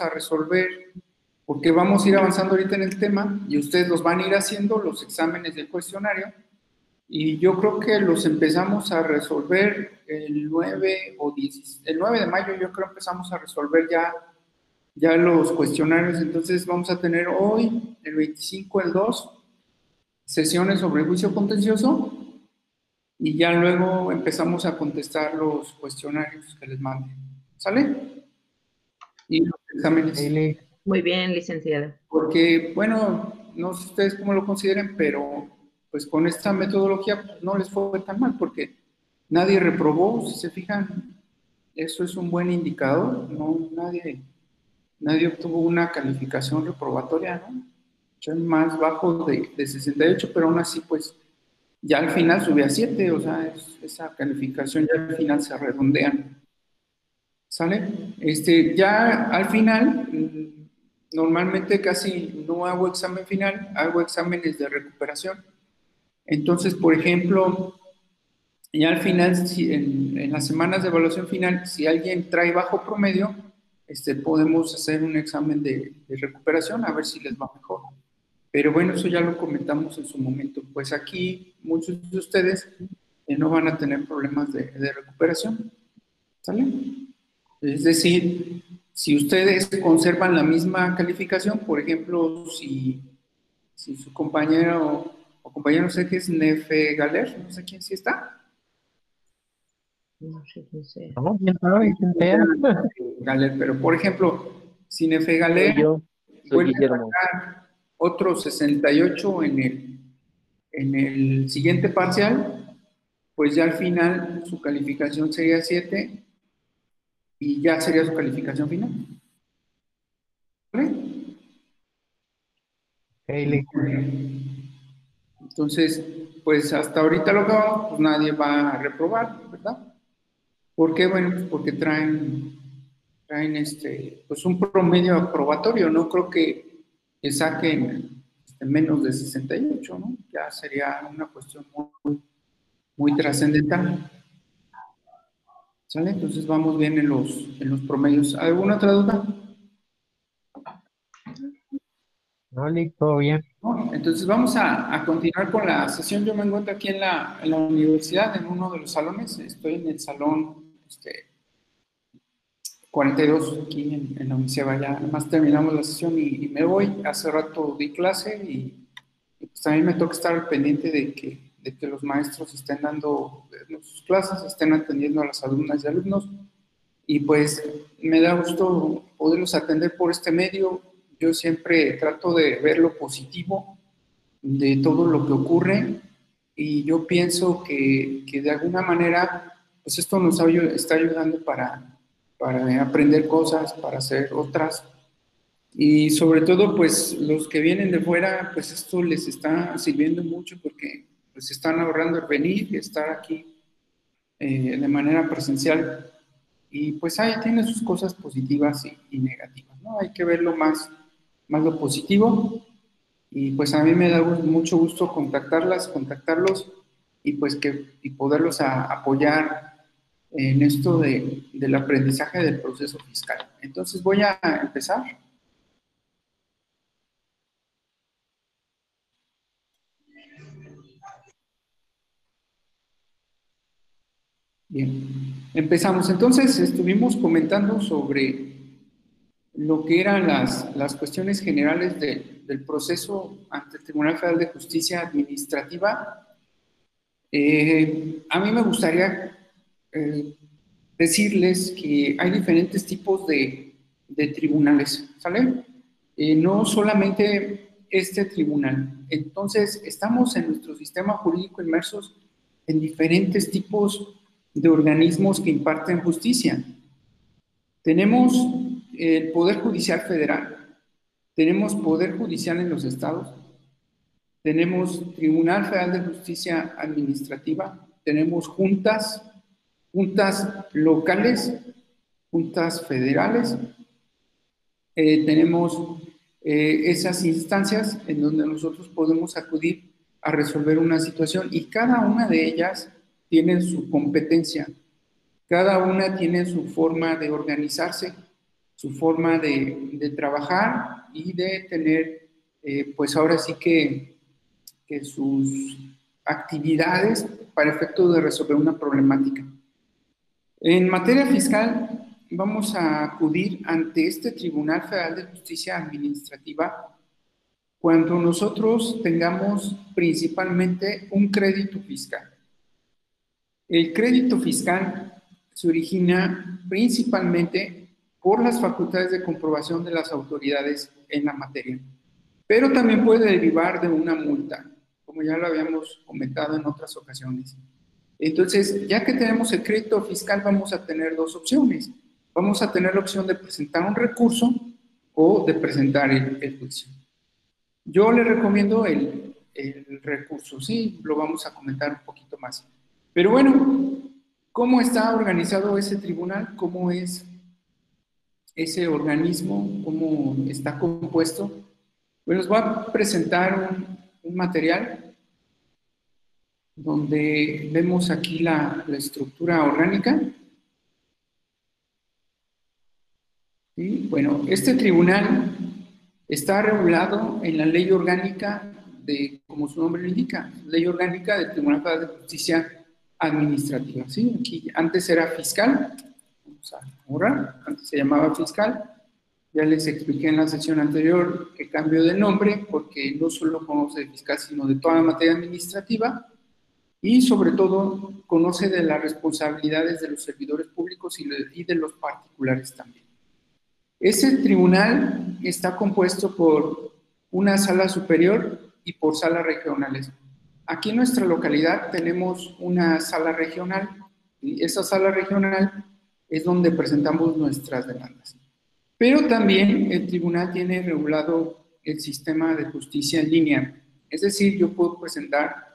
a resolver, porque vamos a ir avanzando ahorita en el tema y ustedes los van a ir haciendo los exámenes del cuestionario y yo creo que los empezamos a resolver el 9 o 10, el 9 de mayo yo creo empezamos a resolver ya, ya los cuestionarios, entonces vamos a tener hoy, el 25, el 2, sesiones sobre juicio contencioso y ya luego empezamos a contestar los cuestionarios que les manden. ¿Sale? Y exámenes. Muy bien, licenciada. Porque, bueno, no sé ustedes cómo lo consideren, pero pues con esta metodología pues, no les fue tan mal porque nadie reprobó, si se fijan, eso es un buen indicador, no nadie, nadie obtuvo una calificación reprobatoria, ¿no? Yo más bajo de, de 68, pero aún así pues ya al final sube a 7, o sea, esa calificación ya al final se redondea. ¿Sale? Este, ya al final, mm, normalmente casi no hago examen final, hago exámenes de recuperación entonces, por ejemplo, ya al final, en, las semanas de evaluación final, si alguien trae bajo promedio, este, podemos hacer un examen de, recuperación a ver si les va mejor. Pero bueno, eso ya lo comentamos en su momento. Pues aquí muchos de ustedes eh, no van a tener problemas de, recuperación. ¿Sale? Es decir, si ustedes conservan la misma calificación, por ejemplo, si, si su compañero o compañero, no sé qué es Nefe Galer, no sé quién sí está. No sé quién sea. No, quién sabe, quién sea. Galer, pero por ejemplo, si Nefe Galer yo, vuelve a sacar otro 68 en el, en el siguiente parcial, pues ya al final su calificación sería 7 y ya sería su calificación final. ¿Vale? Hey, entonces, pues hasta ahorita lo que vamos, pues nadie va a reprobar, ¿verdad? ¿Por qué? Bueno, pues porque traen, traen este, pues un promedio aprobatorio, no creo que, saquen este, menos de 68, ¿no? Ya sería una cuestión muy, muy trascendental. ¿Sale? Entonces vamos bien en los, en los promedios. ¿Alguna otra duda? No, todo bien. Entonces vamos a, continuar con la sesión. Yo me encuentro aquí en la, en la, universidad, en uno de los salones. Estoy en el salón este, 42, aquí en, la universidad. Ya además terminamos la sesión y, me voy. Hace rato di clase y, pues también me toca estar pendiente de que, de que los maestros estén dando sus clases, estén atendiendo a las alumnas y alumnos. Y pues me da gusto poderlos atender por este medio yo siempre trato de ver lo positivo de todo lo que ocurre y yo pienso que, que de alguna manera, pues esto nos está ayudando para, para aprender cosas, para hacer otras. Y sobre todo, pues los que vienen de fuera, pues esto les está sirviendo mucho porque pues están ahorrando el venir y estar aquí eh, de manera presencial. Y pues ahí tiene sus cosas positivas y, y negativas, ¿no? Hay que verlo más más lo positivo. Y pues a mí me da mucho gusto contactarlas, contactarlos y pues que y poderlos apoyar en esto de, del aprendizaje del proceso fiscal. Entonces voy a empezar. Bien, empezamos. Entonces estuvimos comentando sobre lo que eran las, las cuestiones generales del proceso ante el Tribunal Federal de Justicia Administrativa, eh, a mí me gustaría eh, decirles que hay diferentes tipos de, de tribunales, ¿sale? Eh, no solamente este tribunal. Entonces, estamos en nuestro sistema jurídico inmersos en diferentes tipos de organismos que imparten justicia. Tenemos el Poder Judicial Federal, tenemos Poder Judicial en los estados, tenemos Tribunal Federal de Justicia Administrativa, tenemos juntas, juntas locales, juntas federales, eh, tenemos eh, esas instancias en donde nosotros podemos acudir a resolver una situación y cada una de ellas tiene su competencia, cada una tiene su forma de organizarse su forma de, de trabajar y de tener, eh, pues ahora sí que, que sus actividades para efecto de resolver una problemática. En materia fiscal, vamos a acudir ante este Tribunal Federal de Justicia Administrativa cuando nosotros tengamos principalmente un crédito fiscal. El crédito fiscal se origina principalmente por las facultades de comprobación de las autoridades en la materia, pero también puede derivar de una multa, como ya lo habíamos comentado en otras ocasiones. Entonces, ya que tenemos el crédito fiscal, vamos a tener dos opciones. Vamos a tener la opción de presentar un recurso o de presentar el, juicio. Yo le recomiendo el recurso, sí, lo vamos a comentar un poquito más. Pero bueno, ¿cómo está organizado ese tribunal? ¿Cómo es ese organismo? ¿Cómo está compuesto? Bueno, les voy a presentar un, material donde vemos aquí la, estructura orgánica. Y bueno, este tribunal está regulado en la ley orgánica de, como su nombre lo indica, ley orgánica del Tribunal de Justicia Administrativa. ¿sí? Aquí antes era fiscal, vamos a borrar, antes se llamaba fiscal. Ya les expliqué en la sesión anterior que cambio de nombre porque no solo conoce de fiscal, sino de toda la materia administrativa y sobre todo conoce de las responsabilidades de los servidores públicos y de, y de los particulares también. Ese tribunal está compuesto por una sala superior y por salas regionales. Aquí en nuestra localidad tenemos una sala regional y esa sala regional es donde presentamos nuestras demandas. Pero también el tribunal tiene regulado el sistema de justicia en línea. Es decir, yo puedo presentar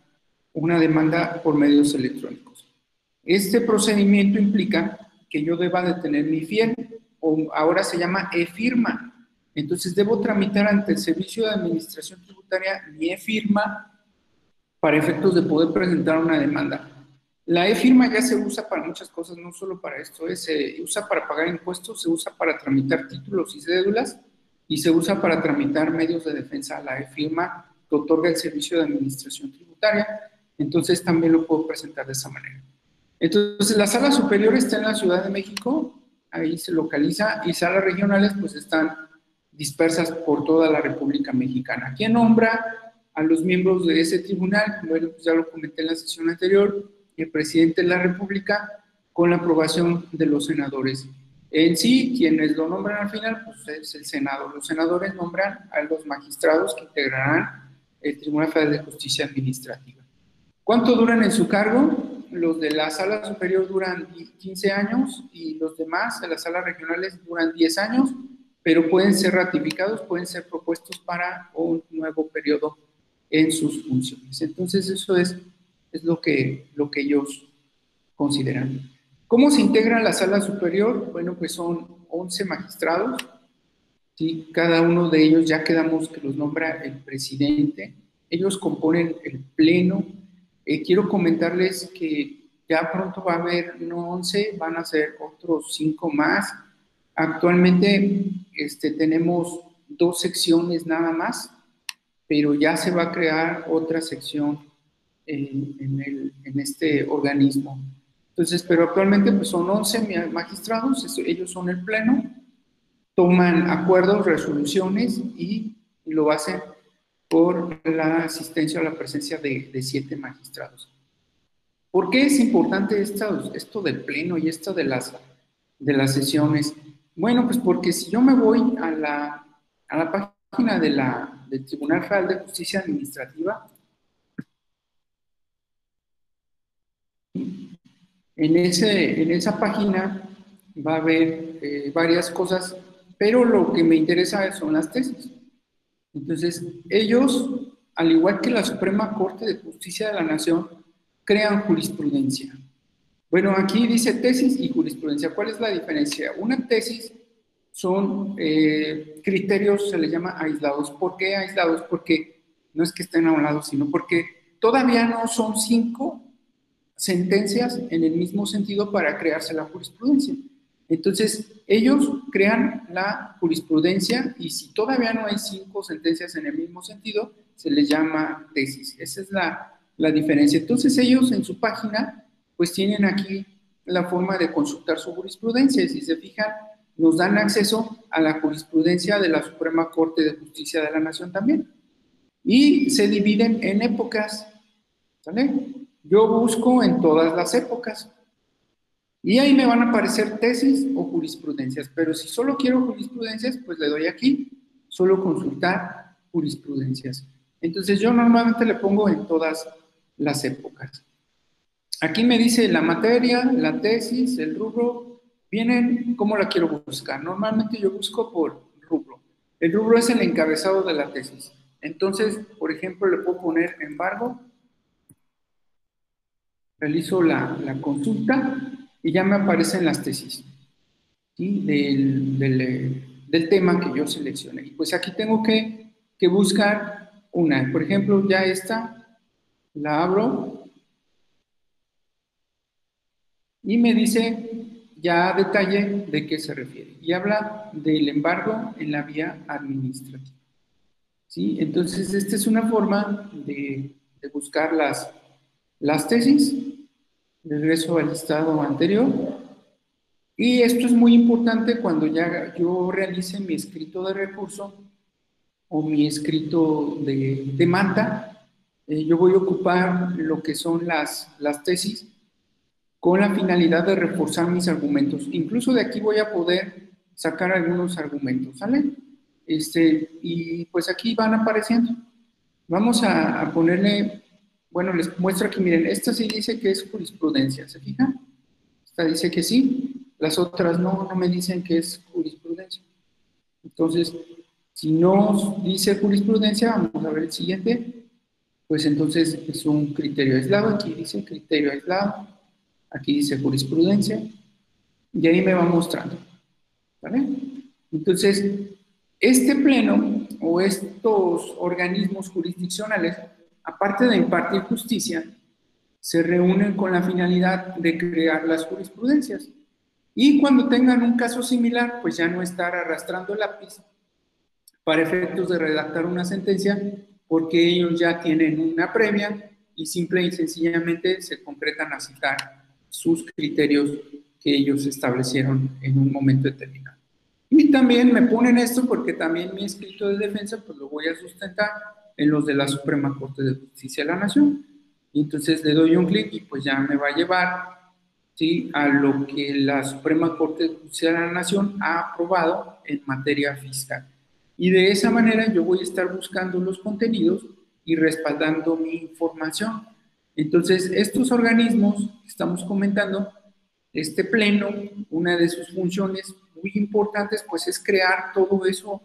una demanda por medios electrónicos. Este procedimiento implica que yo deba de tener mi fiel o ahora se llama e-firma. Entonces debo tramitar ante el Servicio de Administración Tributaria mi e-firma para efectos de poder presentar una demanda. La e-firma ya se usa para muchas cosas, no solo para esto, eh, se usa para pagar impuestos, se usa para tramitar títulos y cédulas y se usa para tramitar medios de defensa. La e-firma que otorga el Servicio de Administración Tributaria, entonces también lo puedo presentar de esa manera. Entonces, la sala superior está en la Ciudad de México, ahí se localiza, y salas regionales pues están dispersas por toda la República Mexicana. ¿Quién nombra a los miembros de ese tribunal? Bueno, pues ya lo comenté en la sesión anterior, el presidente de la República con la aprobación de los senadores. En sí, quienes lo nombran al final, pues es el Senado. Los senadores nombran a los magistrados que integrarán el Tribunal Federal de Justicia Administrativa. ¿Cuánto duran en su cargo? los de la sala superior duran 15 años y los demás de las salas regionales duran 10 años, pero pueden ser ratificados, pueden ser propuestos para un nuevo periodo en sus funciones. Entonces, eso es, es lo, que, lo que ellos consideran. ¿Cómo se integra la sala superior? Bueno, pues son 11 magistrados, ¿sí? cada uno de ellos ya quedamos que los nombra el presidente, ellos componen el pleno eh, quiero comentarles que ya pronto va a haber no 11, van a ser otros 5 más. Actualmente este, tenemos dos secciones nada más, pero ya se va a crear otra sección en, en, el, en este organismo. Entonces, pero actualmente pues son 11 magistrados, ellos son el pleno, toman acuerdos, resoluciones y, lo hacen por la asistencia o la presencia de, de siete magistrados. ¿Por qué es importante esto, esto del pleno y esto de las, de las sesiones? Bueno, pues porque si yo me voy a la, a la página de la, del Tribunal Federal de Justicia Administrativa, en, ese, en esa página va a haber eh, varias cosas, pero lo que me interesa son las tesis. Entonces, ellos, al igual que la Suprema Corte de Justicia de la Nación, crean jurisprudencia. Bueno, aquí dice tesis y jurisprudencia. ¿Cuál es la diferencia? Una tesis son eh, criterios, se le llama aislados. ¿Por qué aislados? Porque no es que estén a un lado, sino porque todavía no son cinco sentencias en el mismo sentido para crearse la jurisprudencia. Entonces, ellos crean la jurisprudencia y si todavía no hay cinco sentencias en el mismo sentido, se les llama tesis. Esa es la, la diferencia. Entonces, ellos en su página, pues tienen aquí la forma de consultar su jurisprudencia. Y si se fijan, nos dan acceso a la jurisprudencia de la Suprema Corte de Justicia de la Nación también. Y se dividen en épocas. ¿Sale? Yo busco en todas las épocas. Y ahí me van a aparecer tesis o jurisprudencias, pero si solo quiero jurisprudencias, pues le doy aquí, solo consultar jurisprudencias. Entonces yo normalmente le pongo en todas las épocas. Aquí me dice la materia, la tesis, el rubro, vienen cómo la quiero buscar. Normalmente yo busco por rubro. El rubro es el encabezado de la tesis. Entonces, por ejemplo, le puedo poner embargo, realizo la, la consulta y ya me aparecen las tesis del, del, tema que yo seleccioné. Pues aquí tengo que, que buscar una. Por ejemplo, ya esta la abro y me dice ya detalle de qué se refiere. Y habla del embargo en la vía administrativa. ¿Sí? Entonces, esta es una forma de, buscar las, las tesis regreso al estado anterior. Y esto es muy importante cuando ya yo realice mi escrito de recurso o mi escrito de demanda. Eh, yo voy a ocupar lo que son las, las tesis con la finalidad de reforzar mis argumentos. Incluso de aquí voy a poder sacar algunos argumentos, ¿sale? Este, y pues aquí van apareciendo. Vamos a, a ponerle bueno, les muestro aquí, miren, esta sí dice que es jurisprudencia, ¿se fijan? Esta dice que sí, las otras no, no me dicen que es jurisprudencia. Entonces, si no dice jurisprudencia, vamos a ver el siguiente, pues entonces es un criterio aislado, aquí dice criterio aislado, aquí dice jurisprudencia, y ahí me va mostrando, ¿vale? Entonces, este pleno o estos organismos jurisdiccionales aparte de impartir justicia, se reúnen con la finalidad de crear las jurisprudencias. Y cuando tengan un caso similar, pues ya no estar arrastrando lápiz para efectos de redactar una sentencia, porque ellos ya tienen una previa y simple y sencillamente se concretan a citar sus criterios que ellos establecieron en un momento determinado. Y también me ponen esto porque también mi escrito de defensa pues lo voy a sustentar en los de la Suprema Corte de Justicia de la Nación. Y entonces le doy un clic y pues ya me va a llevar ¿sí? a lo que la Suprema Corte de Justicia de la Nación ha aprobado en materia fiscal. Y de esa manera yo voy a estar buscando los contenidos y respaldando mi información. Entonces, estos organismos que estamos comentando, este pleno, una de sus funciones muy importantes, pues es crear todo eso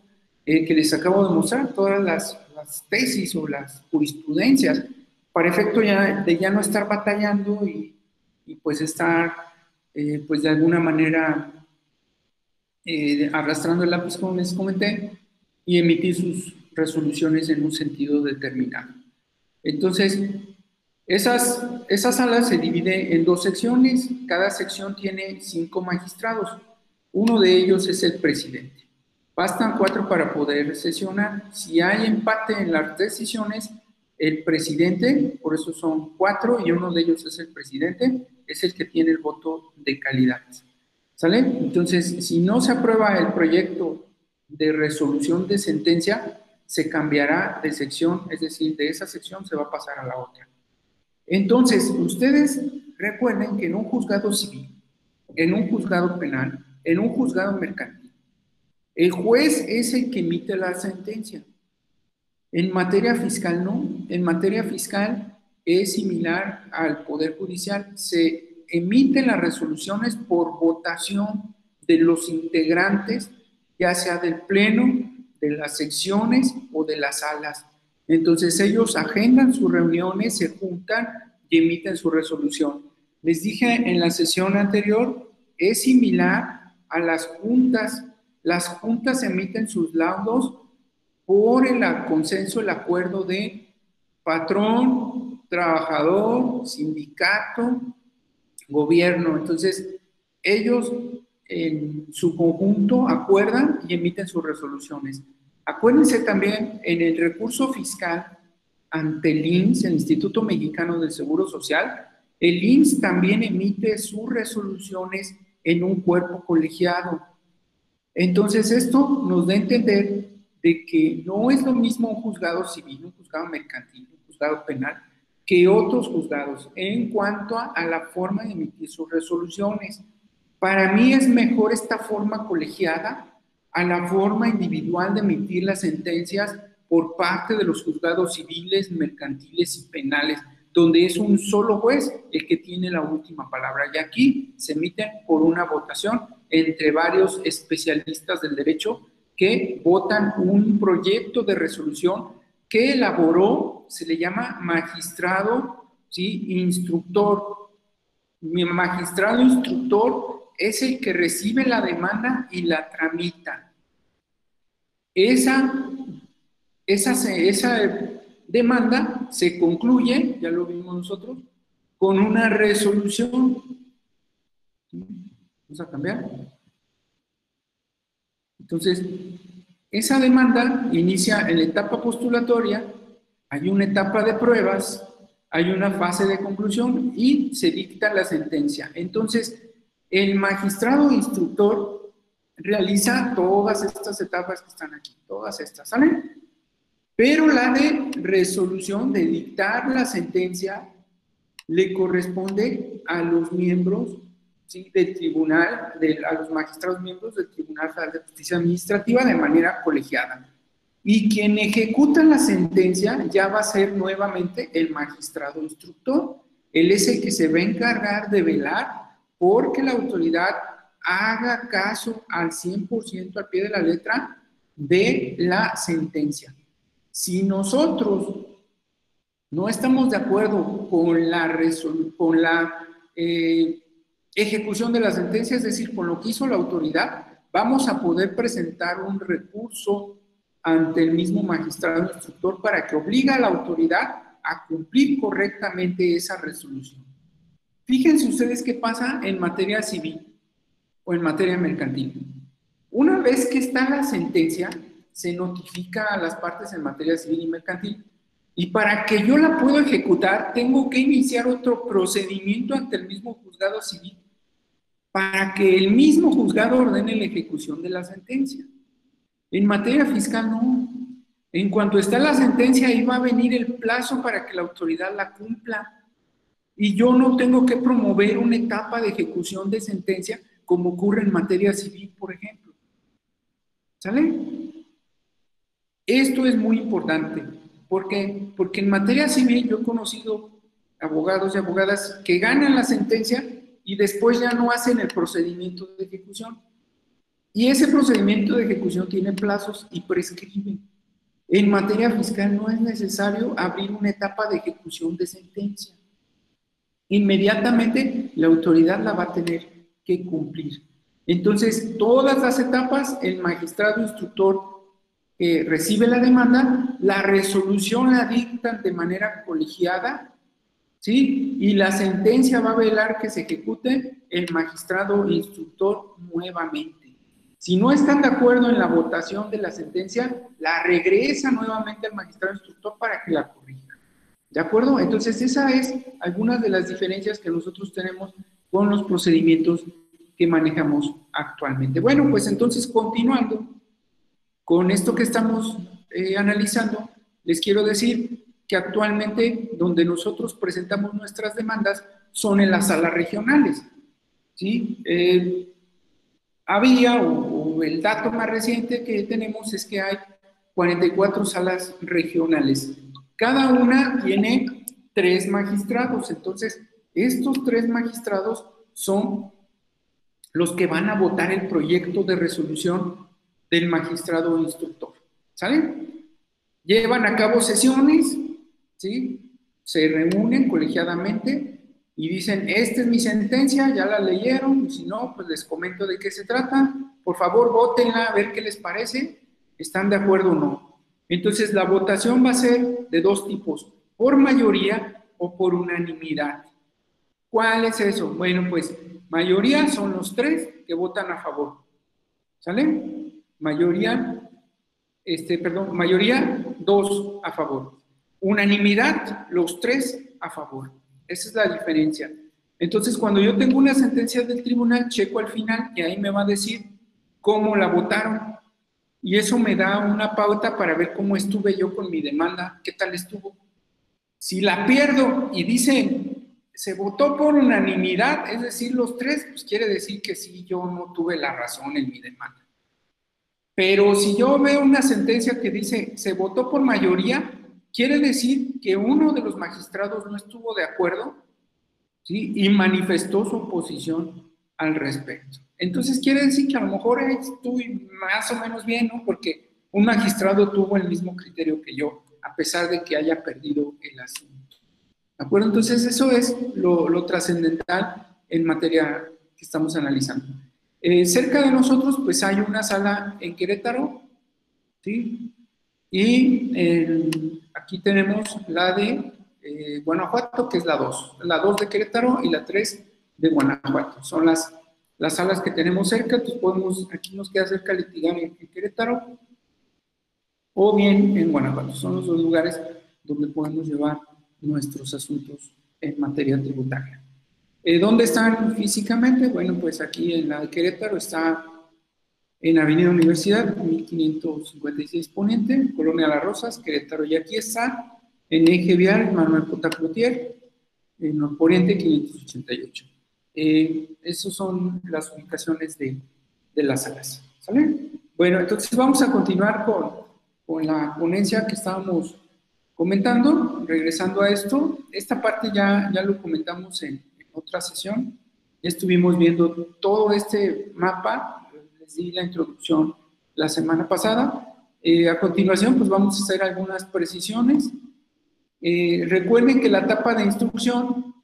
eh, que les acabo de mostrar, todas las tesis o las jurisprudencias, para efecto ya, de ya no estar batallando y, y pues estar eh, pues de alguna manera eh, arrastrando el lápiz como les comenté y emitir sus resoluciones en un sentido determinado. Entonces, esas, esas salas se divide en dos secciones, cada sección tiene cinco magistrados, uno de ellos es el presidente. Bastan cuatro para poder sesionar. Si hay empate en las decisiones, el presidente, por eso son cuatro y uno de ellos es el presidente, es el que tiene el voto de calidad. ¿Sale? Entonces, si no se aprueba el proyecto de resolución de sentencia, se cambiará de sección, es decir, de esa sección se va a pasar a la otra. Entonces, ustedes recuerden que en un juzgado civil, en un juzgado penal, en un juzgado mercantil, el juez es el que emite la sentencia. En materia fiscal no. En materia fiscal es similar al Poder Judicial. Se emiten las resoluciones por votación de los integrantes, ya sea del Pleno, de las secciones o de las salas. Entonces ellos agendan sus reuniones, se juntan y emiten su resolución. Les dije en la sesión anterior, es similar a las juntas las juntas emiten sus laudos por el consenso, el acuerdo de patrón, trabajador, sindicato, gobierno. Entonces, ellos en su conjunto acuerdan y emiten sus resoluciones. Acuérdense también en el recurso fiscal ante el INSS, el Instituto Mexicano del Seguro Social, el INSS también emite sus resoluciones en un cuerpo colegiado. Entonces, esto nos da a entender de que no es lo mismo un juzgado civil, un juzgado mercantil, un juzgado penal, que otros juzgados en cuanto a la forma de emitir sus resoluciones. Para mí es mejor esta forma colegiada a la forma individual de emitir las sentencias por parte de los juzgados civiles, mercantiles y penales, donde es un solo juez el que tiene la última palabra. Y aquí se emiten por una votación entre varios especialistas del derecho que votan un proyecto de resolución que elaboró, se le llama magistrado, ¿sí? instructor. Mi magistrado instructor es el que recibe la demanda y la tramita. Esa, esa, esa demanda se concluye, ya lo vimos nosotros, con una resolución. Vamos a cambiar. Entonces, esa demanda inicia en la etapa postulatoria, hay una etapa de pruebas, hay una fase de conclusión y se dicta la sentencia. Entonces, el magistrado instructor realiza todas estas etapas que están aquí, todas estas, ¿salen? Pero la de resolución, de dictar la sentencia, le corresponde a los miembros del tribunal, a los magistrados miembros del Tribunal Federal de Justicia Administrativa de manera colegiada. Y quien ejecuta la sentencia ya va a ser nuevamente el magistrado instructor. Él es el que se va a encargar de velar porque la autoridad haga caso al 100% al pie de la letra de la sentencia. Si nosotros no estamos de acuerdo con la, con la eh, ejecución de la sentencia, es decir, con lo que hizo la autoridad, vamos a poder presentar un recurso ante el mismo magistrado instructor para que obliga a la autoridad a cumplir correctamente esa resolución. Fíjense ustedes qué pasa en materia civil o en materia mercantil. Una vez que está la sentencia, se notifica a las partes en materia civil y mercantil. Y para que yo la pueda ejecutar, tengo que iniciar otro procedimiento ante el mismo juzgado civil para que el mismo juzgado ordene la ejecución de la sentencia. En materia fiscal no. En cuanto está la sentencia, ahí va a venir el plazo para que la autoridad la cumpla. Y yo no tengo que promover una etapa de ejecución de sentencia como ocurre en materia civil, por ejemplo. ¿Sale? Esto es muy importante. ¿Por qué? Porque en materia civil yo he conocido abogados y abogadas que ganan la sentencia y después ya no hacen el procedimiento de ejecución. Y ese procedimiento de ejecución tiene plazos y prescribe. En materia fiscal no es necesario abrir una etapa de ejecución de sentencia. Inmediatamente la autoridad la va a tener que cumplir. Entonces, todas las etapas, el magistrado instructor eh, recibe la demanda, la resolución la dictan de manera colegiada ¿sí? Y la sentencia va a velar que se ejecute el magistrado instructor nuevamente. Si no están de acuerdo en la votación de la sentencia, la regresa nuevamente al magistrado instructor para que la corrija. ¿De acuerdo? Entonces, esa es algunas de las diferencias que nosotros tenemos con los procedimientos que manejamos actualmente. Bueno, pues entonces, continuando con esto que estamos eh, analizando, les quiero decir que actualmente donde nosotros presentamos nuestras demandas son en las salas regionales. ¿sí? Había, o, el dato más reciente que tenemos es que hay 44 salas regionales. Cada una tiene tres magistrados. Entonces, estos tres magistrados son los que van a votar el proyecto de resolución del magistrado instructor. ¿Sale? Llevan a cabo sesiones, ¿sí? Se reúnen colegiadamente y dicen, esta es mi sentencia, ya la leyeron, si no, pues les comento de qué se trata, por favor, votenla a ver qué les parece, están de acuerdo o no. Entonces, la votación va a ser de dos tipos, por mayoría o por unanimidad. ¿Cuál es eso? Bueno, pues mayoría son los tres que votan a favor. ¿Sale? Mayoría, este, perdón, mayoría, dos a favor. Unanimidad, los tres a favor. Esa es la diferencia. Entonces, cuando yo tengo una sentencia del tribunal, checo al final y ahí me va a decir cómo la votaron. Y eso me da una pauta para ver cómo estuve yo con mi demanda, qué tal estuvo. Si la pierdo y dicen, se votó por unanimidad, es decir, los tres, pues quiere decir que sí, yo no tuve la razón en mi demanda. Pero si yo veo una sentencia que dice, se votó por mayoría, quiere decir que uno de los magistrados no estuvo de acuerdo y manifestó su oposición al respecto. Entonces quiere decir que a lo mejor estuve más o menos bien, ¿no? Porque un magistrado tuvo el mismo criterio que yo, a pesar de que haya perdido el asunto. ¿De acuerdo? Entonces eso es lo, trascendental en materia que estamos analizando. Eh, cerca de nosotros, pues hay una sala en Querétaro, ¿sí? Y aquí tenemos la de eh, Guanajuato, que es la 2. La 2 de Querétaro y la 3 de Guanajuato. Son las las salas que tenemos cerca, pues podemos, aquí nos queda cerca litigar en, Querétaro o bien en Guanajuato. Son los dos lugares donde podemos llevar nuestros asuntos en materia tributaria. Eh, ¿Dónde están físicamente? Bueno, pues aquí en la de Querétaro está en Avenida Universidad, 1556 Poniente, Colonia Las Rosas, Querétaro. Y aquí está en Eje Vial Manuel Cota en Norponiente 588. Eh, esas son las ubicaciones de, de las salas. ¿Sale? Bueno, entonces vamos a continuar con, con la ponencia que estábamos comentando. Regresando a esto, esta parte ya, ya lo comentamos en, otra sesión. Ya estuvimos viendo todo este mapa, les di la introducción la semana pasada. Eh, a continuación, pues vamos a hacer algunas precisiones. Eh, recuerden que la etapa de instrucción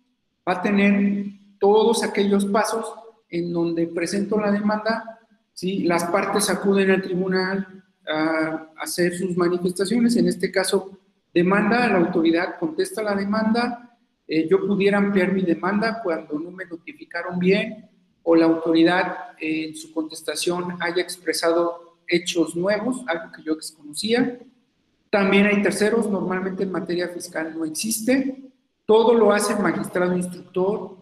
va a tener todos aquellos pasos en donde presento la demanda, ¿sí? las partes acuden al tribunal a hacer sus manifestaciones, en este caso demanda, la autoridad contesta la demanda, eh, yo pudiera ampliar mi demanda cuando no me notificaron bien o la autoridad eh, en su contestación haya expresado hechos nuevos, algo que yo desconocía. También hay terceros, normalmente en materia fiscal no existe. Todo lo hace el magistrado instructor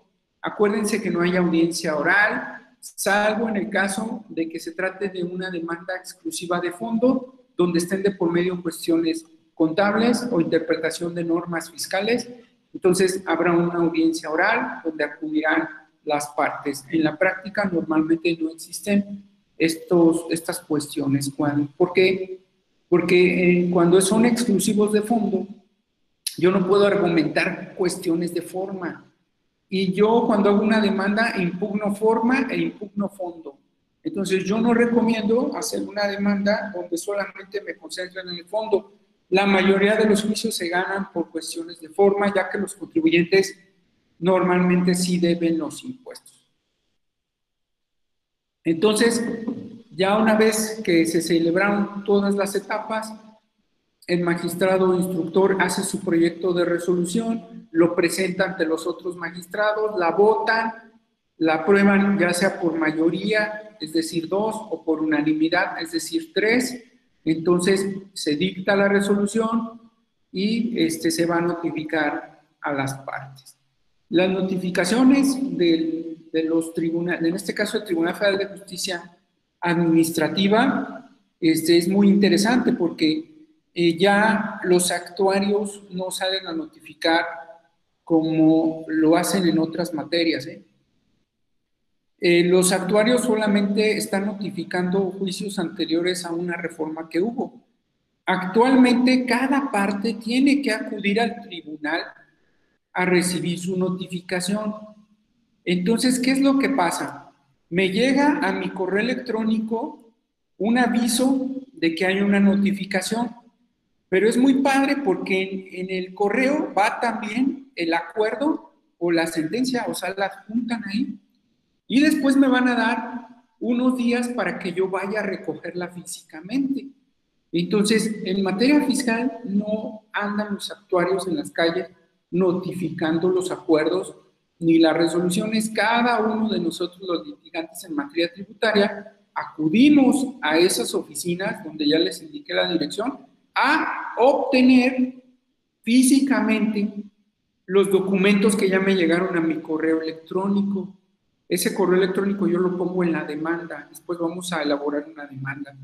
Acuérdense que no hay audiencia oral, salvo en el caso de que se trate de una demanda exclusiva de fondo, donde estén de por medio cuestiones contables o interpretación de normas fiscales. Entonces habrá una audiencia oral donde acudirán las partes. En la práctica normalmente no existen estos, estas cuestiones. ¿Por qué? Porque eh, cuando son exclusivos de fondo, yo no puedo argumentar cuestiones de forma. Y yo cuando hago una demanda impugno forma e impugno fondo. Entonces yo no recomiendo hacer una demanda donde solamente me concentren en el fondo. La mayoría de los juicios se ganan por cuestiones de forma, ya que los contribuyentes normalmente sí deben los impuestos. Entonces, ya una vez que se celebraron todas las etapas, el magistrado instructor hace su proyecto de resolución, lo presenta ante los otros magistrados, la votan, la aprueban ya sea por mayoría, es decir, dos, o por unanimidad, es decir, tres. Entonces se dicta la resolución y este, se va a notificar a las partes. Las notificaciones de, de los tribunales, en este caso el Tribunal Federal de Justicia Administrativa, este, es muy interesante porque eh, ya los actuarios no salen a notificar como lo hacen en otras materias. ¿eh? Eh, los actuarios solamente están notificando juicios anteriores a una reforma que hubo. Actualmente cada parte tiene que acudir al tribunal a recibir su notificación. Entonces, ¿qué es lo que pasa? Me llega a mi correo electrónico un aviso de que hay una notificación. Pero es muy padre porque en, el correo va también el acuerdo o la sentencia, o sea, la juntan ahí. Y después me van a dar unos días para que yo vaya a recogerla físicamente. Entonces, en materia fiscal no andan los actuarios en las calles notificando los acuerdos ni la resolución es cada uno de nosotros los litigantes en materia tributaria acudimos a esas oficinas donde ya les indiqué la dirección a obtener físicamente los documentos que ya me llegaron a mi correo electrónico. Ese correo electrónico yo lo pongo en la demanda, después vamos a elaborar una demanda.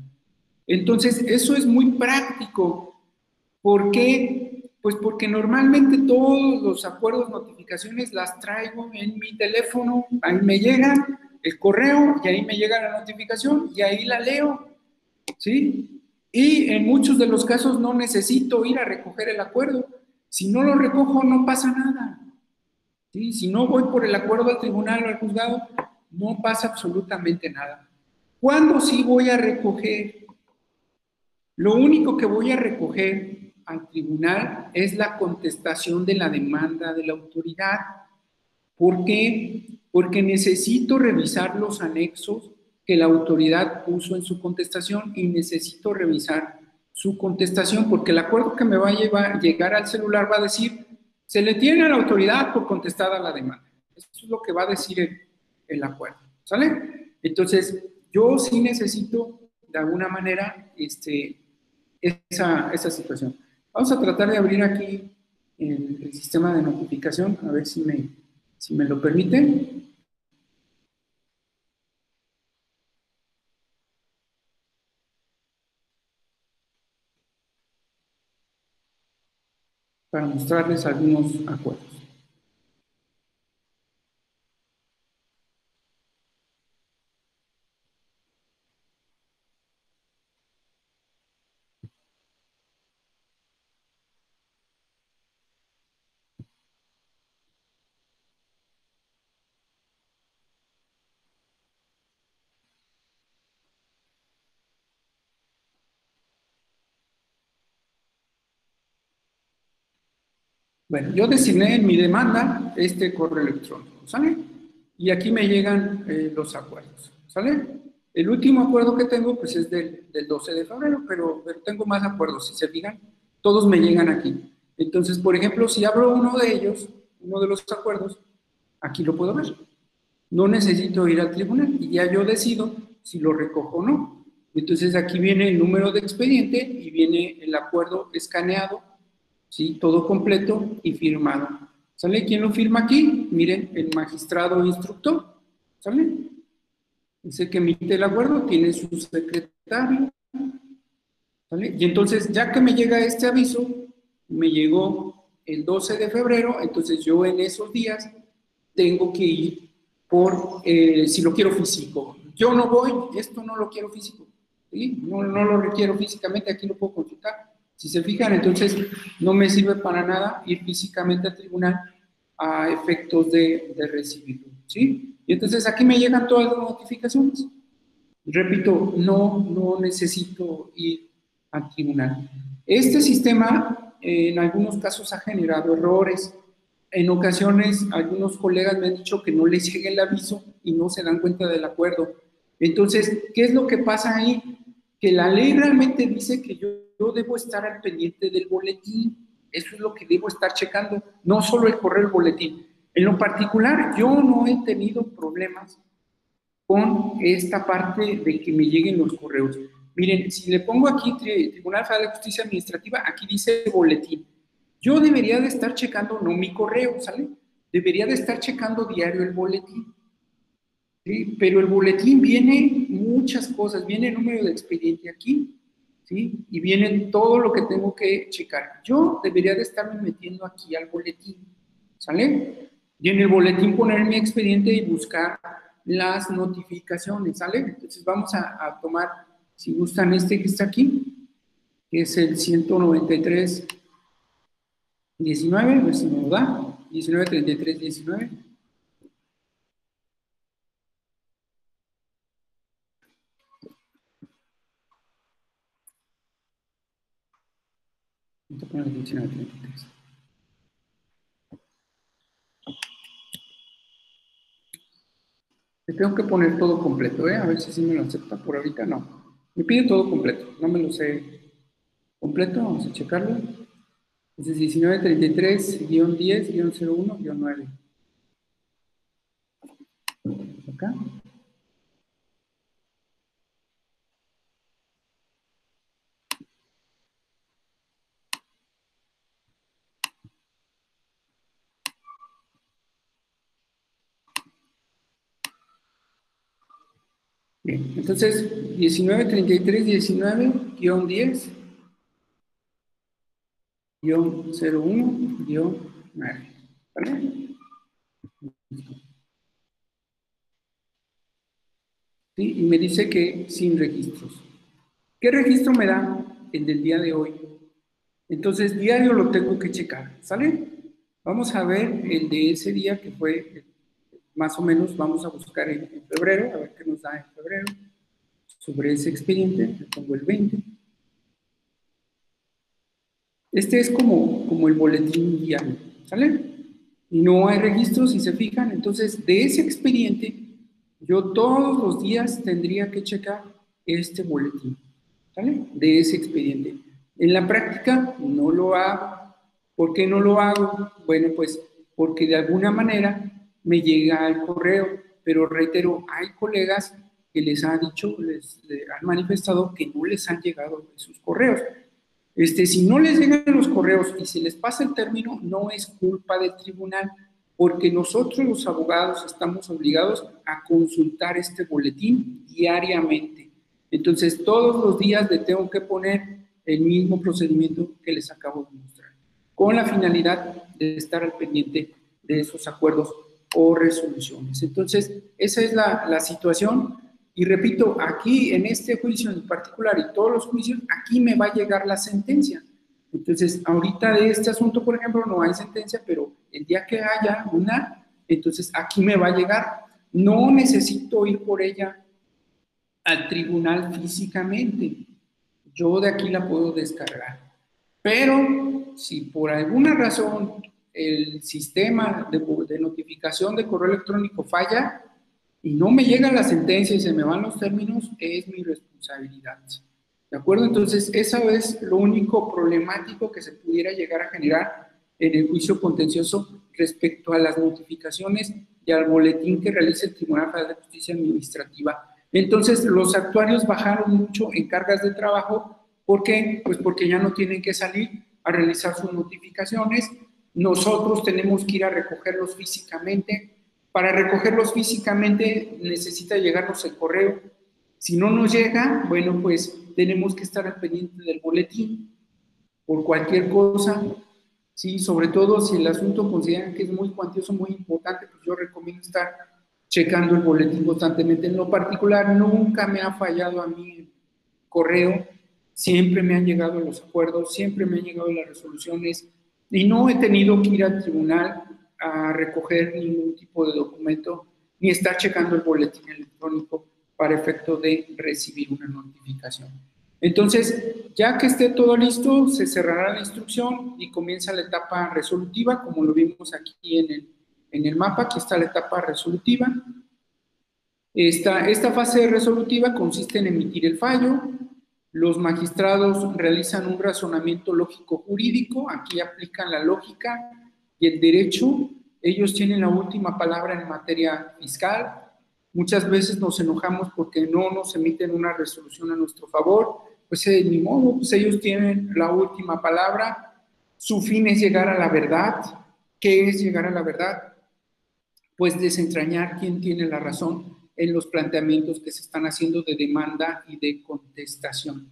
Entonces, eso es muy práctico. ¿Por qué? Pues porque normalmente todos los acuerdos, notificaciones las traigo en mi teléfono, ahí me llega el correo y ahí me llega la notificación y ahí la leo, ¿sí? Y en muchos de los casos no necesito ir a recoger el acuerdo. Si no lo recojo, no pasa nada. ¿sí? Si no voy por el acuerdo al tribunal o al juzgado, no pasa absolutamente nada. ¿Cuándo sí voy a recoger? Lo único que voy a recoger al tribunal es la contestación de la demanda de la autoridad. ¿Por qué? Porque necesito revisar los anexos que la autoridad puso en su contestación y necesito revisar su contestación porque el acuerdo que me va a llevar, llegar al celular va a decir, se le tiene a la autoridad por contestada la demanda. Eso es lo que va a decir el, el acuerdo. ¿Sale? Entonces, yo sí necesito de alguna manera este, esa, esa situación. Vamos a tratar de abrir aquí el, el sistema de notificación, a ver si me, si me lo permite. Para mostrarles algunos acuerdos. Bueno, yo designé en mi demanda este correo electrónico, ¿sale? Y aquí me llegan eh, los acuerdos, ¿sale? El último acuerdo que tengo, pues es del, del 12 de febrero, pero, pero, tengo más acuerdos, si se fijan, todos me llegan aquí. Entonces, por ejemplo, si abro uno de ellos, uno de los acuerdos, aquí lo puedo ver. No necesito ir al tribunal y ya yo decido si lo recojo o no. Entonces, aquí viene el número de expediente y viene el acuerdo escaneado ¿sí? Todo completo y firmado. ¿Sale? ¿Quién lo firma aquí? Miren, el magistrado instructor. ¿Sale? Dice que emite el acuerdo, tiene su secretario. ¿Sale? Y entonces, ya que me llega este aviso, me llegó el 12 de febrero, entonces yo en esos días tengo que ir por, eh, si lo quiero físico. Yo no voy, esto no lo quiero físico. ¿sí? No, no lo requiero físicamente, aquí lo puedo consultar. Si se fijan, entonces no me sirve para nada ir físicamente al tribunal a efectos de, de recibirlo, ¿sí? Y entonces aquí me llegan todas las notificaciones. Repito, no, no necesito ir al tribunal. Este sistema en algunos casos ha generado errores. En ocasiones algunos colegas me han dicho que no les llegue el aviso y no se dan cuenta del acuerdo. Entonces, ¿qué es lo que pasa ahí? Que la ley realmente dice que yo yo debo estar al pendiente del boletín. Eso es lo que debo estar checando, no solo el correo del boletín. En lo particular, yo no he tenido problemas con esta parte de que me lleguen los correos. Miren, si le pongo aquí Tribunal Federal de Justicia Administrativa, aquí dice boletín. Yo debería de estar checando, no mi correo, ¿sale? Debería de estar checando diario el boletín. ¿sí? Pero el boletín viene muchas cosas, viene el número de expediente aquí, ¿sí? Y viene todo lo que tengo que checar. Yo debería de estarme metiendo aquí al boletín, ¿sale? Y en el boletín poner mi expediente y buscar las notificaciones, ¿sale? Entonces vamos a, tomar, si gustan, este que está aquí, que es el 193 19, a ver si me da, 19 33 19. Voy a poner 19 33. Le tengo que poner todo completo, ¿eh? A ver si sí me lo acepta. Por ahorita no. Me pide todo completo. No me lo sé completo. Vamos a checarlo. Es 1933-10-01-9. Acá. Bien, entonces 1933 19 guion 10 guion 01 guion 9. ¿Vale? ¿Sí? Y me dice que sin registros. ¿Qué registro me da? El del día de hoy. Entonces, diario lo tengo que checar. ¿Sale? Vamos a ver el de ese día que fue más o menos, vamos a buscar en, en febrero, a ver qué nos da en febrero. Sobre ese expediente, le pongo el 20. Este es como, como el boletín diario, ¿sale? Y no hay registros, si se fijan, entonces de ese expediente yo todos los días tendría que checar este boletín, ¿sale? De ese expediente. En la práctica no lo hago. ¿Por qué no lo hago? Bueno, pues porque de alguna manera me llega al correo, pero reitero, hay colegas que les han dicho, les, han manifestado que no les han llegado esos correos. Este, si no les llegan los correos y se les pasa el término, no es culpa del tribunal, porque nosotros los abogados estamos obligados a consultar este boletín diariamente. Entonces, todos los días le tengo que poner el mismo procedimiento que les acabo de mostrar, con la finalidad de estar al pendiente de esos acuerdos o resoluciones. Entonces, esa es la, la situación. Y repito, aquí en este juicio en particular y todos los juicios, aquí me va a llegar la sentencia. Entonces, ahorita de este asunto, por ejemplo, no hay sentencia, pero el día que haya una, entonces aquí me va a llegar. No necesito ir por ella al tribunal físicamente. Yo de aquí la puedo descargar. Pero si por alguna razón el sistema de, notificación de correo electrónico falla, y no me llega la sentencia y se me van los términos, es mi responsabilidad. ¿De acuerdo? Entonces, eso es lo único problemático que se pudiera llegar a generar en el juicio contencioso respecto a las notificaciones y al boletín que realiza el Tribunal Federal de Justicia Administrativa. Entonces, los actuarios bajaron mucho en cargas de trabajo. ¿Por qué? Pues porque ya no tienen que salir a realizar sus notificaciones. Nosotros tenemos que ir a recogerlos físicamente para recogerlos físicamente necesita llegarnos el correo. Si no nos llega, bueno, pues tenemos que estar al pendiente del boletín por cualquier cosa. Sí, sobre todo si el asunto consideran que es muy cuantioso, muy importante, pues yo recomiendo estar checando el boletín constantemente. En lo particular, nunca me ha fallado a mí el correo, siempre me han llegado los acuerdos, siempre me han llegado las resoluciones y no he tenido que ir al tribunal a recoger ningún tipo de documento ni estar checando el boletín electrónico para efecto de recibir una notificación. Entonces, ya que esté todo listo, se cerrará la instrucción y comienza la etapa resolutiva, como lo vimos aquí en el, en el mapa, aquí está la etapa resolutiva. Esta, esta fase resolutiva consiste en emitir el fallo, los magistrados realizan un razonamiento lógico jurídico, aquí aplican la lógica y el derecho, ellos tienen la última palabra en materia fiscal. Muchas veces nos enojamos porque no nos emiten una resolución a nuestro favor, pues eh, ni modo, pues ellos tienen la última palabra. Su fin es llegar a la verdad. ¿Qué es llegar a la verdad? Pues desentrañar quién tiene la razón en los planteamientos que se están haciendo de demanda y de contestación.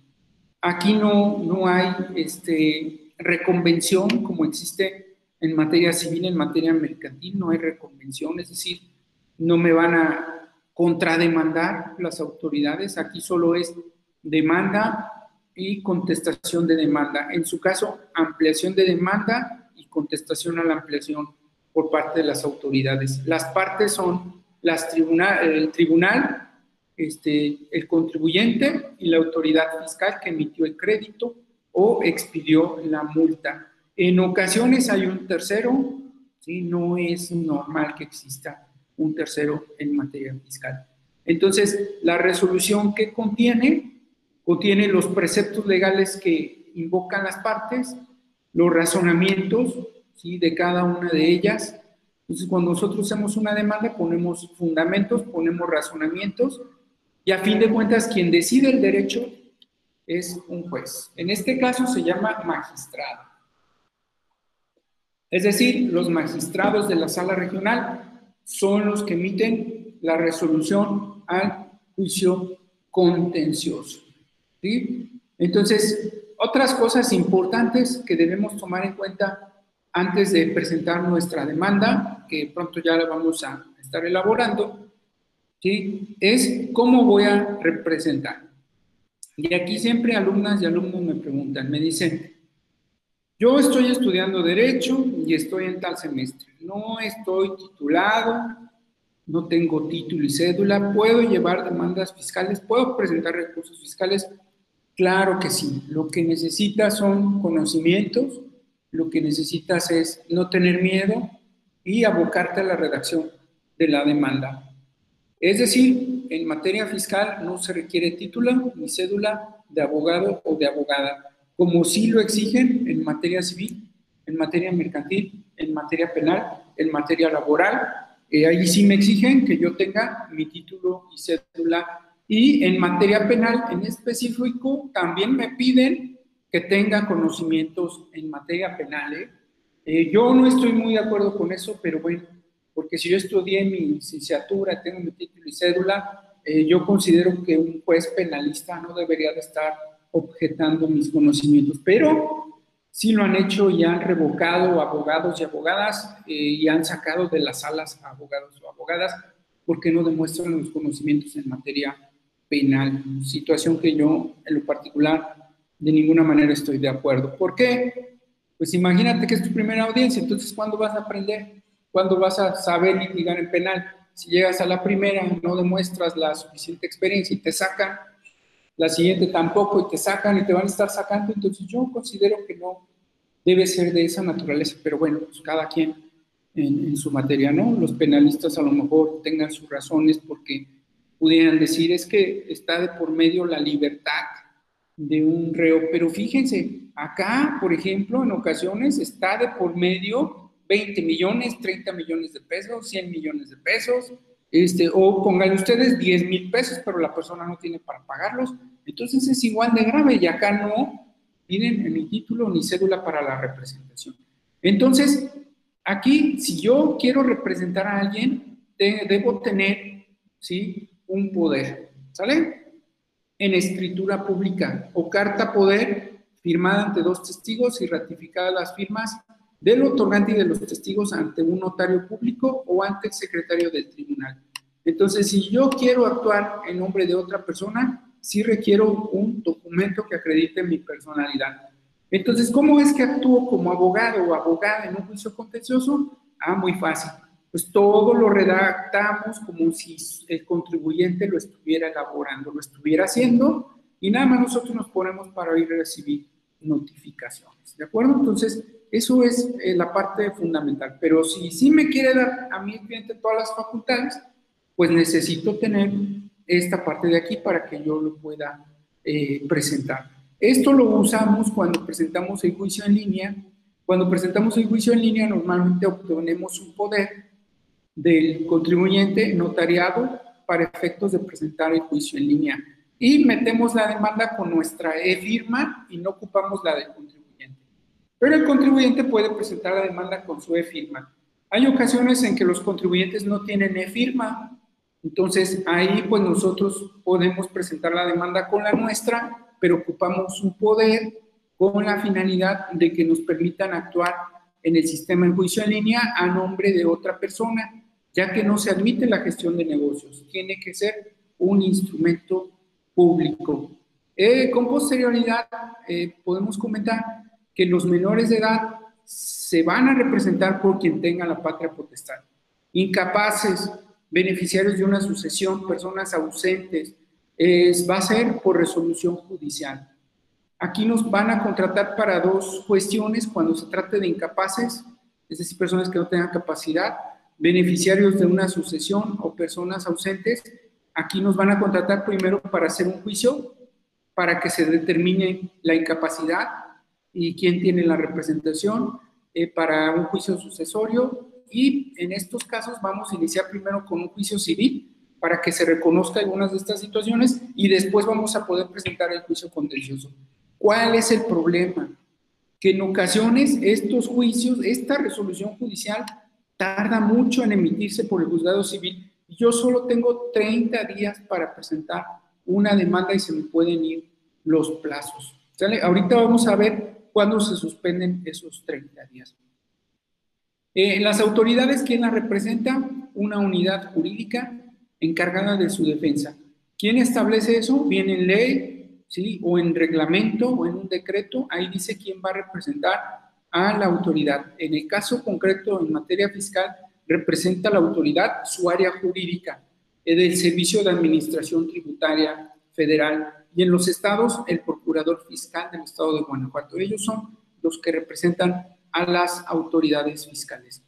Aquí no, no hay este, reconvención como existe en materia civil, en materia mercantil, no hay reconvención, es decir, no me van a contrademandar las autoridades, aquí solo es demanda y contestación de demanda. En su caso, ampliación de demanda y contestación a la ampliación por parte de las autoridades. Las partes son las tribunal, el tribunal, este, el contribuyente y la autoridad fiscal que emitió el crédito o expidió la multa. En ocasiones hay un tercero, ¿sí? no es normal que exista un tercero en materia fiscal. Entonces, la resolución que contiene, contiene los preceptos legales que invocan las partes, los razonamientos ¿sí? de cada una de ellas, Entonces, cuando nosotros hacemos una demanda, ponemos fundamentos, ponemos razonamientos, y a fin de cuentas, quien decide el derecho es un juez. En este caso se llama magistrado. Es decir, los magistrados de la sala regional son los que emiten la resolución al juicio contencioso. Entonces, otras cosas importantes que debemos tomar en cuenta antes de presentar nuestra demanda, que pronto ya la vamos a estar elaborando, ¿sí? es cómo voy a representar. Y aquí siempre alumnas y alumnos me preguntan, me dicen, yo estoy estudiando Derecho y estoy en tal semestre, no estoy titulado, no tengo título y cédula, ¿puedo llevar demandas fiscales? ¿Puedo presentar recursos fiscales? Claro que sí. Lo que necesitas son conocimientos, lo que necesitas es no tener miedo y abocarte a la redacción de la demanda. Es decir, en materia fiscal no se requiere título ni cédula de abogado o de abogada, como sí lo exigen en materia civil, en materia mercantil, en materia penal, en materia laboral. Eh, ahí sí me exigen que yo tenga mi título y cédula. Y en materia penal en específico también me piden que tenga conocimientos en materia penal. ¿eh? ¿eh? yo no estoy muy de acuerdo con eso, pero bueno, porque si yo estudié mi licenciatura, tengo mi título y cédula, eh, yo considero que un juez penalista no debería de estar objetando mis conocimientos, pero sí lo han hecho y han revocado abogados y abogadas eh, y han sacado de las salas a abogados o abogadas porque no demuestran los conocimientos en materia penal, situación que yo en lo particular de ninguna manera estoy de acuerdo. ¿Por qué? Pues imagínate que es tu primera audiencia, entonces ¿cuándo vas a aprender? ¿Cuándo vas a saber litigar en penal? Si llegas a la primera y no demuestras la suficiente experiencia y te sacan, la siguiente tampoco y te sacan y te van a estar sacando, entonces yo considero que no debe ser de esa naturaleza, pero bueno, pues cada quien en, en su materia, ¿no? Los penalistas a lo mejor tengan sus razones porque pudieran decir es que está de por medio la libertad de un reo. Pero fíjense, acá, por ejemplo, en ocasiones está de por medio 20 millones, 30 millones de pesos, 100 millones de pesos, este, o pongan ustedes 10 mil pesos, pero la persona no tiene para pagarlos. Entonces es igual de grave y acá no tienen ni título ni cédula para la representación. Entonces, aquí, si yo quiero representar a alguien, debo tener, ¿sí? Un poder, ¿sale? En escritura pública o carta poder firmada ante dos testigos y ratificada las firmas del otorgante y de los testigos ante un notario público o ante el secretario del tribunal. Entonces, si yo quiero actuar en nombre de otra persona, sí requiero un documento que acredite mi personalidad. Entonces, ¿cómo es que actúo como abogado o abogada en un juicio contencioso? Ah, muy fácil pues todo lo redactamos como si el contribuyente lo estuviera elaborando, lo estuviera haciendo, y nada más nosotros nos ponemos para ir a recibir notificaciones, ¿de acuerdo? Entonces, eso es eh, la parte fundamental. Pero si sí me quiere dar a mi cliente todas las facultades, pues necesito tener esta parte de aquí para que yo lo pueda eh, presentar. Esto lo usamos cuando presentamos el juicio en línea. Cuando presentamos el juicio en línea, normalmente obtenemos un poder del contribuyente notariado para efectos de presentar el juicio en línea. Y metemos la demanda con nuestra e-firma y no ocupamos la del contribuyente. Pero el contribuyente puede presentar la demanda con su e-firma. Hay ocasiones en que los contribuyentes no tienen e-firma, entonces ahí pues nosotros podemos presentar la demanda con la nuestra, pero ocupamos un poder con la finalidad de que nos permitan actuar en el sistema de juicio en línea a nombre de otra persona ya que no se admite la gestión de negocios, tiene que ser un instrumento público. Eh, con posterioridad, eh, podemos comentar que los menores de edad se van a representar por quien tenga la patria potestad. Incapaces, beneficiarios de una sucesión, personas ausentes, va a ser por resolución judicial. Aquí nos van a contratar para dos cuestiones cuando se trate de incapaces, es decir, personas que no tengan capacidad, beneficiarios de una sucesión o personas ausentes, aquí nos van a contratar primero para hacer un juicio, para que se determine la incapacidad y quién tiene la representación, eh, para un juicio sucesorio y en estos casos vamos a iniciar primero con un juicio civil para que se reconozca algunas de estas situaciones y después vamos a poder presentar el juicio contencioso. ¿Cuál es el problema? Que en ocasiones estos juicios, esta resolución judicial tarda mucho en emitirse por el juzgado civil. Yo solo tengo 30 días para presentar una demanda y se me pueden ir los plazos. ¿Sale? Ahorita vamos a ver cuándo se suspenden esos 30 días. Eh, las autoridades, ¿quién las representa? Una unidad jurídica encargada de su defensa. ¿Quién establece eso? Viene en ley, ¿sí? O en reglamento o en un decreto. Ahí dice quién va a representar a la autoridad. En el caso concreto, en materia fiscal, representa la autoridad su área jurídica del Servicio de Administración Tributaria Federal y en los estados el Procurador Fiscal del Estado de Guanajuato. Ellos son los que representan a las autoridades fiscales.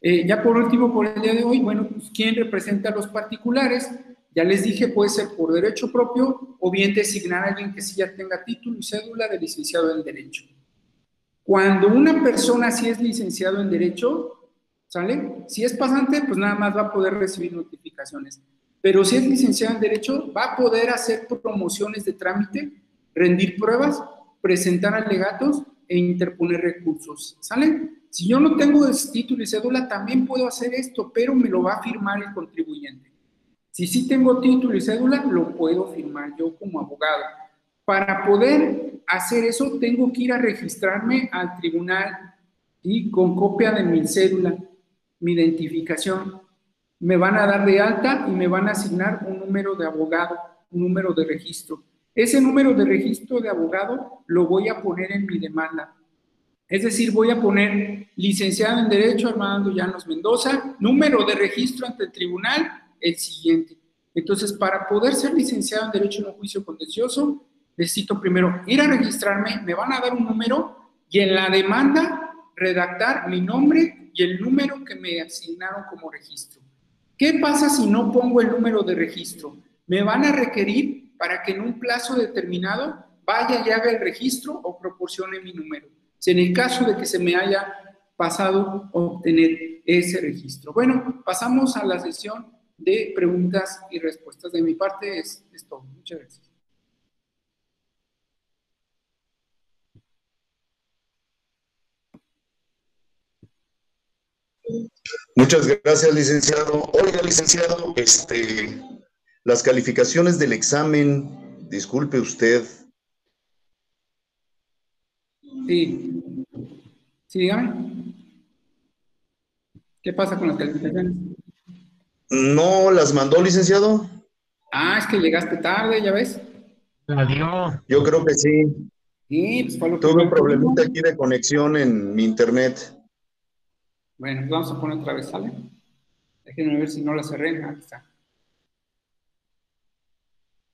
Eh, ya por último, por el día de hoy, bueno, pues, ¿quién representa a los particulares? Ya les dije, puede ser por derecho propio o bien designar a alguien que sí ya tenga título y cédula de licenciado en Derecho. Cuando una persona sí es licenciado en Derecho, ¿sale? Si es pasante, pues nada más va a poder recibir notificaciones. Pero si es licenciado en Derecho, va a poder hacer promociones de trámite, rendir pruebas, presentar alegatos e interponer recursos. ¿Sale? Si yo no tengo título y cédula, también puedo hacer esto, pero me lo va a firmar el contribuyente. Si sí tengo título y cédula, lo puedo firmar yo como abogado. Para poder hacer eso, tengo que ir a registrarme al tribunal y con copia de mi cédula, mi identificación. Me van a dar de alta y me van a asignar un número de abogado, un número de registro. Ese número de registro de abogado lo voy a poner en mi demanda. Es decir, voy a poner licenciado en Derecho Armando Llanos Mendoza, número de registro ante el tribunal, el siguiente. Entonces, para poder ser licenciado en Derecho en un juicio contencioso, necesito primero ir a registrarme, me van a dar un número y en la demanda redactar mi nombre y el número que me asignaron como registro. ¿Qué pasa si no pongo el número de registro? Me van a requerir para que en un plazo determinado vaya y haga el registro o proporcione mi número si en el caso de que se me haya pasado obtener ese registro. Bueno, pasamos a la sesión de preguntas y respuestas. De mi parte es, es todo. Muchas gracias. Muchas gracias, licenciado. Oiga, licenciado, este, las calificaciones del examen, disculpe usted, Sí. Sí, dígame. ¿Qué pasa con las calificaciones? ¿No las mandó, licenciado? Ah, es que llegaste tarde, ya ves. Adiós. Yo creo que sí. Sí, pues fue lo que Tuve un problemita aquí de conexión en mi internet. Bueno, vamos a poner otra vez, ¿sale? Déjenme ver si no la cerré. Aquí está.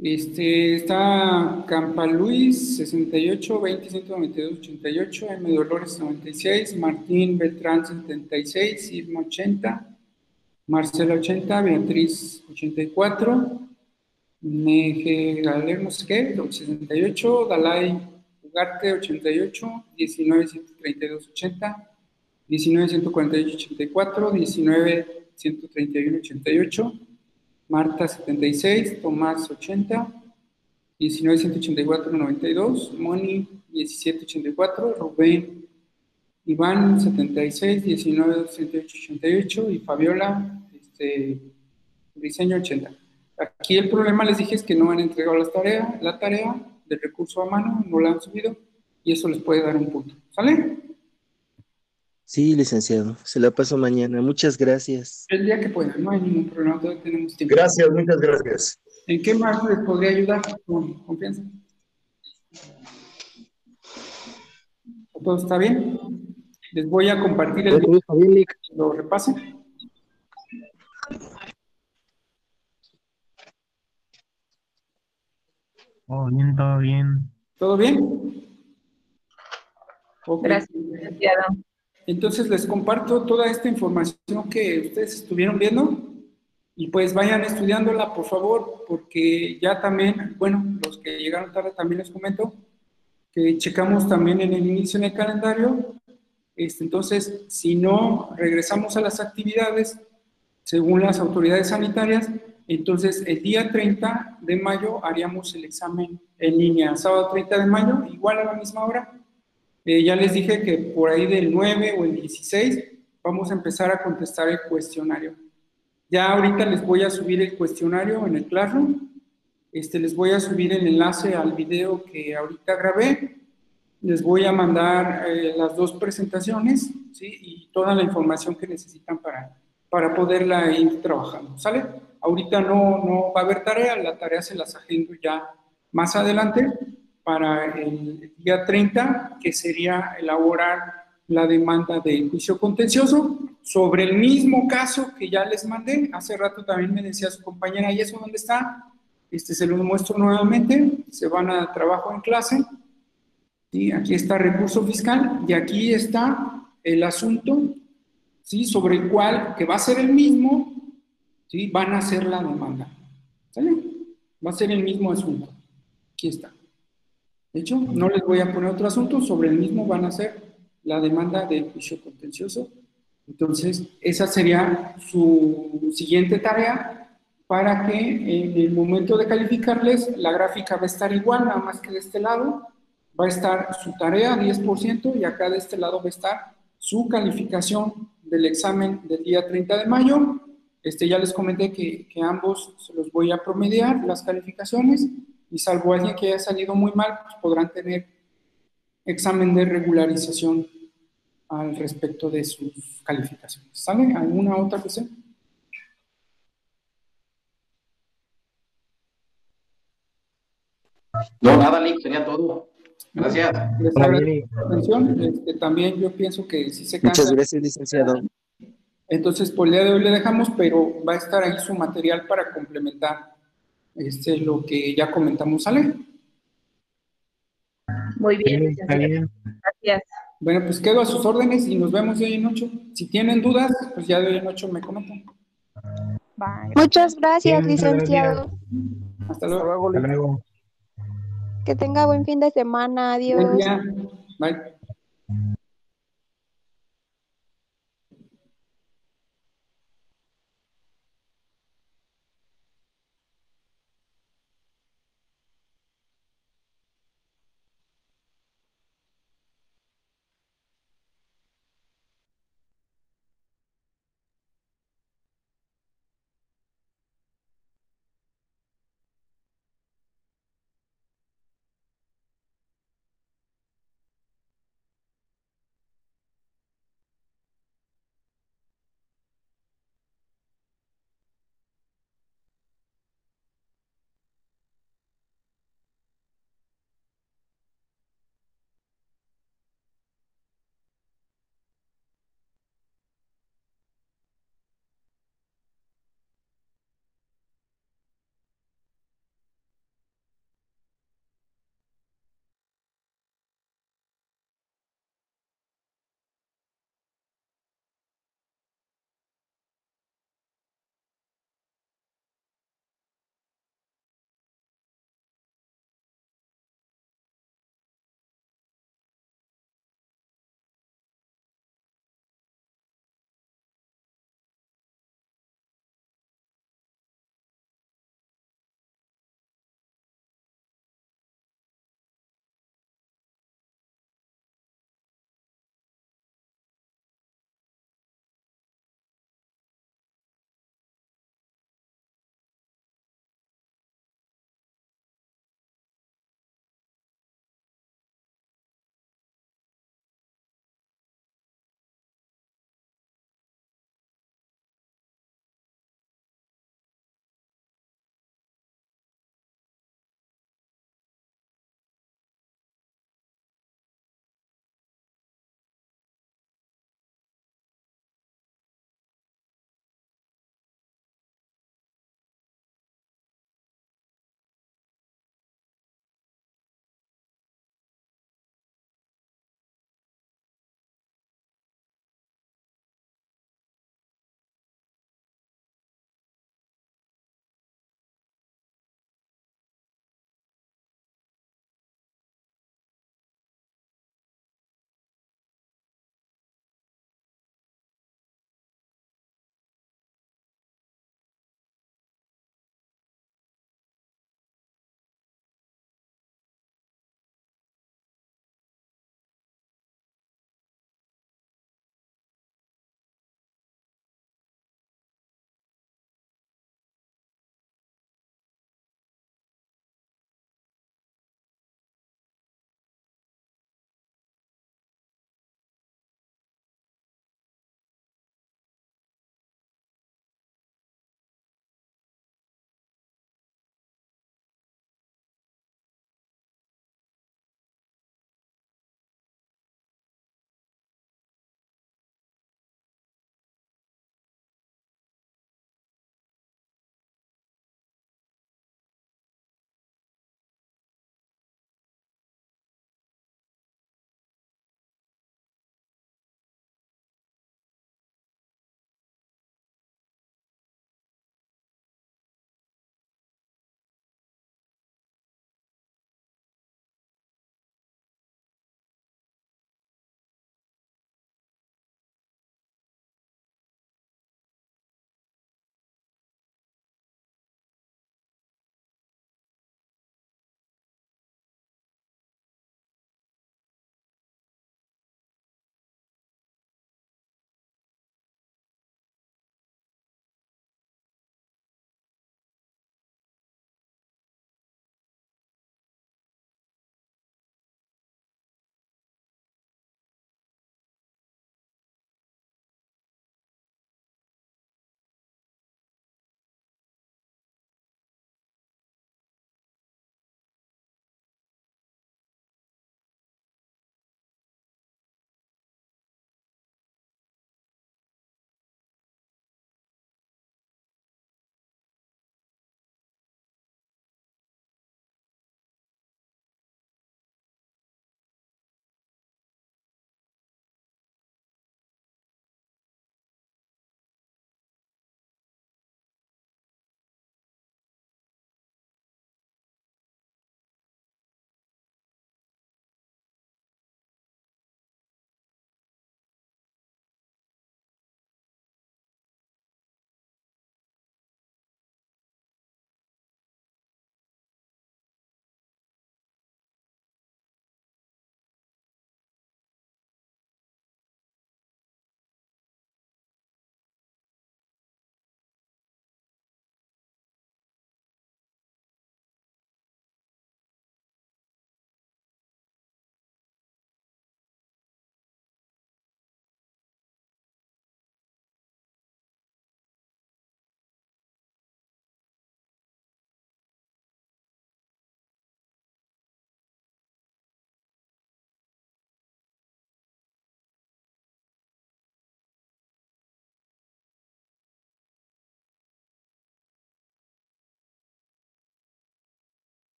Este, está Campa Luis, 68, 20, 192, 88, M. Dolores, 96, Martín Beltrán, 76, Irma, 80, Marcela, 80, Beatriz, 84, Neje Galermo, ¿qué? 68, Dalai Ugarte, 88, 19, 132, 80, 19, 148, 84, 19, 131, 88, Marta 76, Tomás 80, 1984 92, Moni 1784, Rubén Iván 76, 1988 y Fabiola este, diseño 80. Aquí el problema les dije es que no han entregado las tareas, la tarea del recurso a mano, no la han subido y eso les puede dar un punto. ¿Sale? Sí, licenciado, se la paso mañana. Muchas gracias. El día que puedan, no hay ningún problema, todavía tenemos tiempo. Gracias, muchas gracias. ¿En qué más les podría ayudar con confianza? ¿Todo está bien? Les voy a compartir el Todo está bien, Lic. lo repasen. Todo bien, todo bien. ¿Todo bien? Gracias, licenciado. Entonces les comparto toda esta información que ustedes estuvieron viendo y pues vayan estudiándola por favor porque ya también, bueno, los que llegaron tarde también les comento que checamos también en el inicio en el calendario Este, entonces, si no regresamos a las actividades, según las autoridades sanitarias, entonces el día 30 de mayo haríamos el examen en línea, sábado 30 de mayo, igual a la misma hora. Eh, ya les dije que por ahí del 9 o el 16 vamos a empezar a contestar el cuestionario. Ya ahorita les voy a subir el cuestionario en el Classroom. Este, les voy a subir el enlace al video que ahorita grabé. Les voy a mandar eh, las dos presentaciones y toda la información que necesitan para, para poderla ir trabajando. ¿Sale? Ahorita no, no va a haber tarea, la tarea se las agendo ya más adelante para el día 30, que sería elaborar la demanda de juicio contencioso sobre el mismo caso que ya les mandé. Hace rato también me decía su compañera, ¿y eso dónde está? Este se lo muestro nuevamente, se van a trabajo en clase. ¿sí? Aquí está recurso fiscal y aquí está el asunto ¿sí? sobre el cual, que va a ser el mismo, ¿sí? van a hacer la demanda. ¿Sale? Va a ser el mismo asunto. Aquí está. De hecho, no les voy a poner otro asunto, sobre el mismo van a hacer la demanda de juicio contencioso. Entonces, esa sería su siguiente tarea para que en el momento de calificarles, la gráfica va a estar igual, nada más que de este lado va a estar su tarea 10% y acá de este lado va a estar su calificación del examen del día 30 de mayo. Este, ya les comenté que ambos se los voy a promediar, las calificaciones, y salvo alguien que haya salido muy mal, pues podrán tener examen de regularización al respecto de sus calificaciones. ¿Sale? ¿Alguna otra cuestión? No, nada, Nick, sería todo. Gracias. Les agradezco la atención. Este, también yo pienso que si se cansa. Muchas gracias, licenciado. Entonces, por el día de hoy le dejamos, pero va a estar ahí su material para complementar este, lo que ya comentamos, ¿sale? Muy bien, Sí, bien. Gracias. Bueno, pues quedo a sus órdenes y nos vemos de hoy en ocho. Si tienen dudas, pues ya de hoy en ocho me comentan. Muchas gracias, muchas licenciado. Hasta luego. Hasta luego. Que tenga buen fin de semana. Adiós. Buen día. Bye.